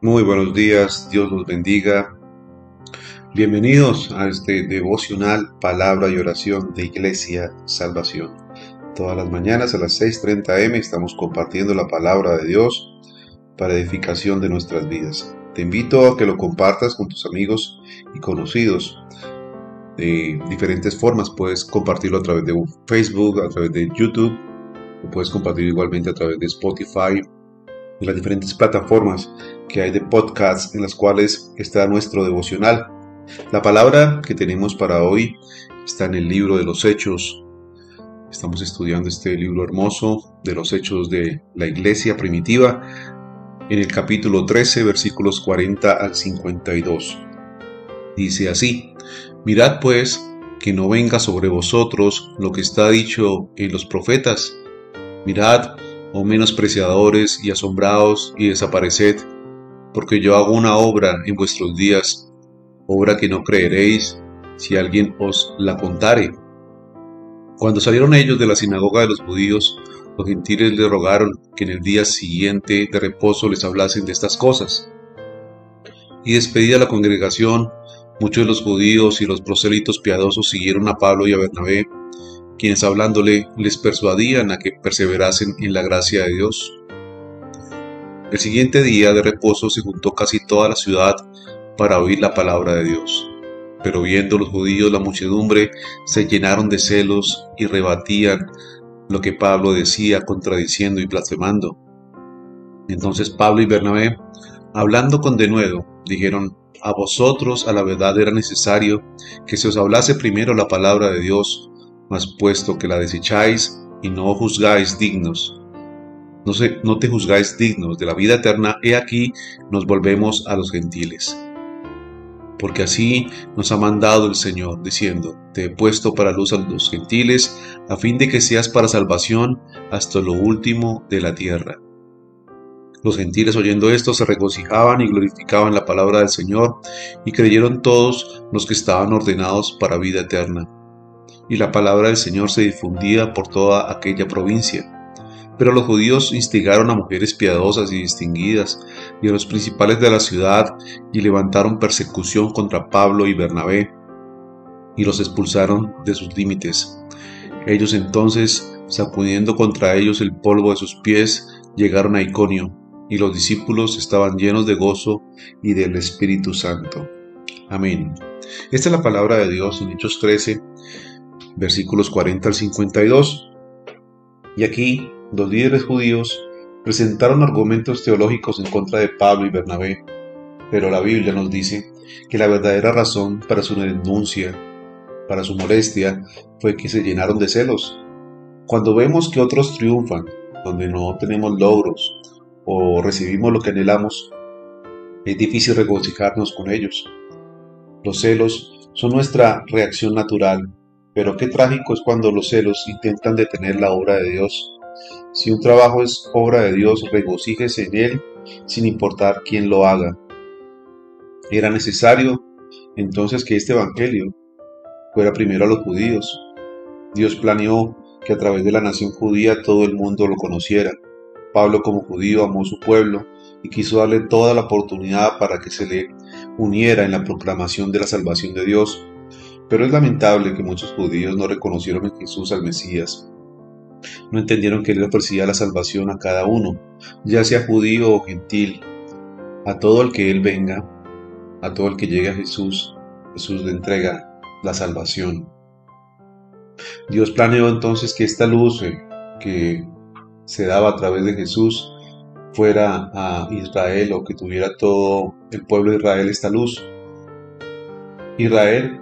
Muy buenos días, Dios los bendiga. Bienvenidos a este devocional Palabra y Oración de Iglesia Salvación. Todas las mañanas a las 6.30 am estamos compartiendo la palabra de Dios para edificación de nuestras vidas. Te invito a que lo compartas con tus amigos y conocidos de diferentes formas. Puedes compartirlo a través de Facebook, a través de YouTube, lo puedes compartir igualmente a través de Spotify, y las diferentes plataformas que hay de podcasts en las cuales está nuestro devocional. La palabra que tenemos para hoy está en el libro de los Hechos. Estamos estudiando este libro hermoso de los Hechos de la Iglesia primitiva en el capítulo 13 versículos 40 al 52. Dice así, mirad pues que no venga sobre vosotros lo que está dicho en los profetas. Mirad, oh menospreciadores y asombrados, y desapareced, porque yo hago una obra en vuestros días, obra que no creeréis si alguien os la contare. Cuando salieron ellos de la sinagoga de los judíos, los gentiles le rogaron que en el día siguiente de reposo les hablasen de estas cosas. Y despedida la congregación, muchos de los judíos y los prosélitos piadosos siguieron a Pablo y a Bernabé, quienes hablándole les persuadían a que perseverasen en la gracia de Dios. El siguiente día de reposo se juntó casi toda la ciudad para oír la palabra de Dios. Pero viendo los judíos la muchedumbre, se llenaron de celos y rebatían lo que Pablo decía contradiciendo y blasfemando. Entonces Pablo y Bernabé, hablando con denuedo, dijeron, a vosotros a la verdad era necesario que se os hablase primero la palabra de Dios, mas puesto que la desecháis y no juzgáis dignos, no, se, no te juzgáis dignos de la vida eterna, he aquí nos volvemos a los gentiles porque así nos ha mandado el Señor, diciendo, Te he puesto para luz a los gentiles, a fin de que seas para salvación hasta lo último de la tierra. Los gentiles oyendo esto se regocijaban y glorificaban la palabra del Señor, y creyeron todos los que estaban ordenados para vida eterna. Y la palabra del Señor se difundía por toda aquella provincia. Pero los judíos instigaron a mujeres piadosas y distinguidas y a los principales de la ciudad y levantaron persecución contra Pablo y Bernabé y los expulsaron de sus límites. Ellos entonces, sacudiendo contra ellos el polvo de sus pies, llegaron a Iconio y los discípulos estaban llenos de gozo y del Espíritu Santo. Amén. Esta es la palabra de Dios en Hechos 13, versículos 40 al 52. Y aquí los líderes judíos presentaron argumentos teológicos en contra de Pablo y Bernabé, pero la Biblia nos dice que la verdadera razón para su denuncia, para su molestia, fue que se llenaron de celos. Cuando vemos que otros triunfan, donde no tenemos logros o recibimos lo que anhelamos, es difícil regocijarnos con ellos. Los celos son nuestra reacción natural, pero qué trágico es cuando los celos intentan detener la obra de Dios si un trabajo es obra de Dios, regocíjese en él sin importar quién lo haga. Era necesario entonces que este Evangelio fuera primero a los judíos. Dios planeó que a través de la nación judía todo el mundo lo conociera. Pablo como judío amó su pueblo y quiso darle toda la oportunidad para que se le uniera en la proclamación de la salvación de Dios. Pero es lamentable que muchos judíos no reconocieron en Jesús al Mesías no entendieron que Él ofrecía la salvación a cada uno, ya sea judío o gentil. A todo el que Él venga, a todo el que llegue a Jesús, Jesús le entrega la salvación. Dios planeó entonces que esta luz eh, que se daba a través de Jesús fuera a Israel o que tuviera todo el pueblo de Israel esta luz. Israel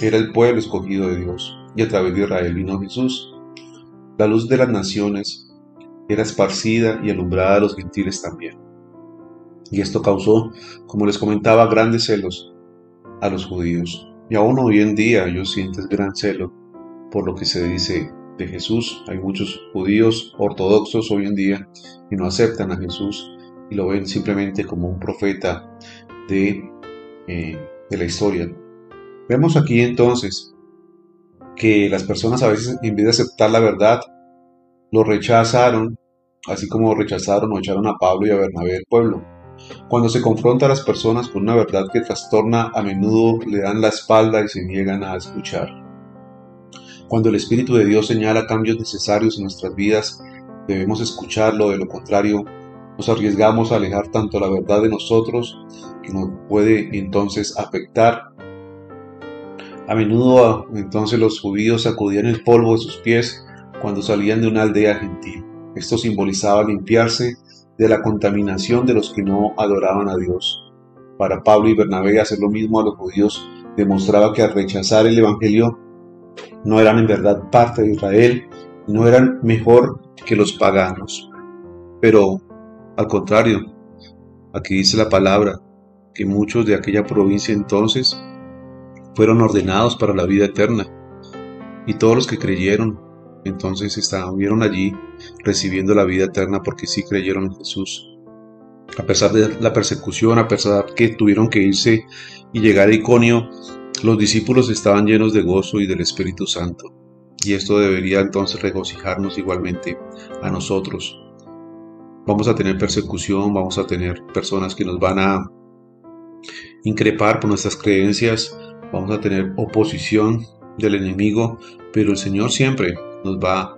era el pueblo escogido de Dios y a través de Israel vino Jesús. La luz de las naciones era esparcida y alumbrada a los gentiles también. Y esto causó, como les comentaba, grandes celos a los judíos. Y aún hoy en día ellos sienten gran celo por lo que se dice de Jesús. Hay muchos judíos ortodoxos hoy en día que no aceptan a Jesús y lo ven simplemente como un profeta de, eh, de la historia. Vemos aquí entonces que las personas a veces en vez de aceptar la verdad, lo rechazaron, así como rechazaron o echaron a Pablo y a Bernabé del pueblo. Cuando se confronta a las personas con una verdad que trastorna, a menudo le dan la espalda y se niegan a escuchar. Cuando el Espíritu de Dios señala cambios necesarios en nuestras vidas, debemos escucharlo, de lo contrario, nos arriesgamos a alejar tanto la verdad de nosotros que nos puede entonces afectar. A menudo entonces los judíos sacudían el polvo de sus pies cuando salían de una aldea gentil. Esto simbolizaba limpiarse de la contaminación de los que no adoraban a Dios. Para Pablo y Bernabé hacer lo mismo a los judíos demostraba que al rechazar el Evangelio no eran en verdad parte de Israel, no eran mejor que los paganos. Pero, al contrario, aquí dice la palabra que muchos de aquella provincia entonces fueron ordenados para la vida eterna, y todos los que creyeron entonces estuvieron allí recibiendo la vida eterna porque sí creyeron en Jesús. A pesar de la persecución, a pesar que tuvieron que irse y llegar a Iconio, los discípulos estaban llenos de gozo y del Espíritu Santo. Y esto debería entonces regocijarnos igualmente a nosotros. Vamos a tener persecución, vamos a tener personas que nos van a increpar por nuestras creencias, vamos a tener oposición del enemigo, pero el Señor siempre nos va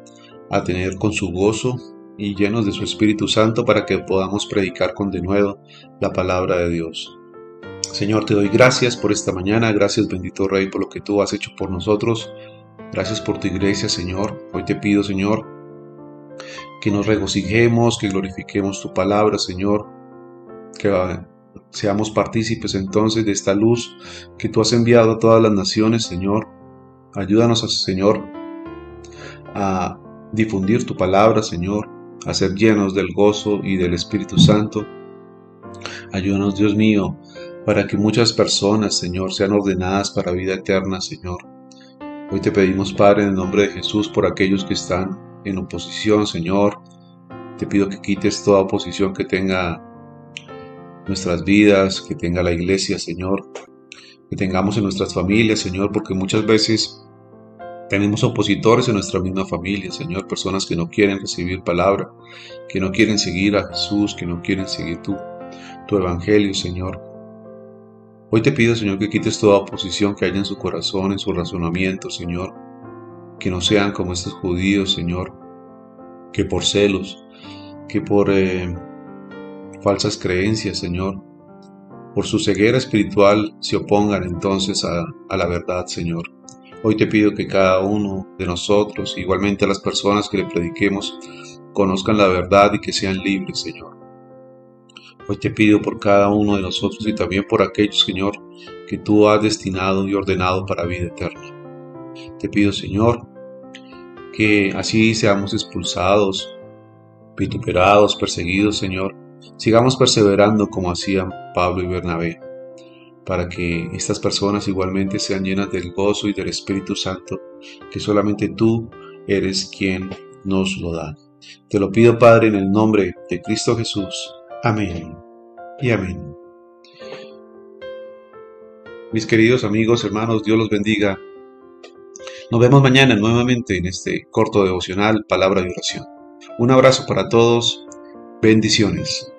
a tener con su gozo y llenos de su Espíritu Santo para que podamos predicar con denuedo la palabra de Dios. Señor, te doy gracias por esta mañana, gracias bendito Rey por lo que tú has hecho por nosotros, gracias por tu iglesia, Señor. Hoy te pido, Señor, que nos regocijemos, que glorifiquemos tu palabra, Señor, que seamos partícipes entonces de esta luz que tú has enviado a todas las naciones, Señor. Ayúdanos, Señor, a difundir tu palabra, Señor, a ser llenos del gozo y del Espíritu Santo. Ayúdanos, Dios mío, para que muchas personas, Señor, sean ordenadas para vida eterna, Señor. Hoy te pedimos, Padre, en el nombre de Jesús, por aquellos que están en oposición, Señor. Te pido que quites toda oposición que tenga nuestras vidas, que tenga la iglesia, Señor, que tengamos en nuestras familias, Señor, porque muchas veces tenemos opositores en nuestra misma familia, Señor, personas que no quieren recibir palabra, que no quieren seguir a Jesús, que no quieren seguir tu, tu evangelio, Señor. Hoy te pido, Señor, que quites toda oposición que haya en su corazón, en su razonamiento, Señor. Que no sean como estos judíos, Señor, que por celos, que por eh, falsas creencias, Señor, por su ceguera espiritual se opongan entonces a, a la verdad, Señor. Hoy te pido que cada uno de nosotros, igualmente a las personas que le prediquemos, conozcan la verdad y que sean libres, Señor. Hoy te pido por cada uno de nosotros y también por aquellos, Señor, que tú has destinado y ordenado para vida eterna. Te pido, Señor, que así seamos expulsados, vituperados, perseguidos, Señor. Sigamos perseverando como hacían Pablo y Bernabé para que estas personas igualmente sean llenas del gozo y del Espíritu Santo, que solamente tú eres quien nos lo da. Te lo pido, Padre, en el nombre de Cristo Jesús. Amén y amén. Mis queridos amigos, hermanos, Dios los bendiga. Nos vemos mañana nuevamente en este corto devocional, palabra de oración. Un abrazo para todos. Bendiciones.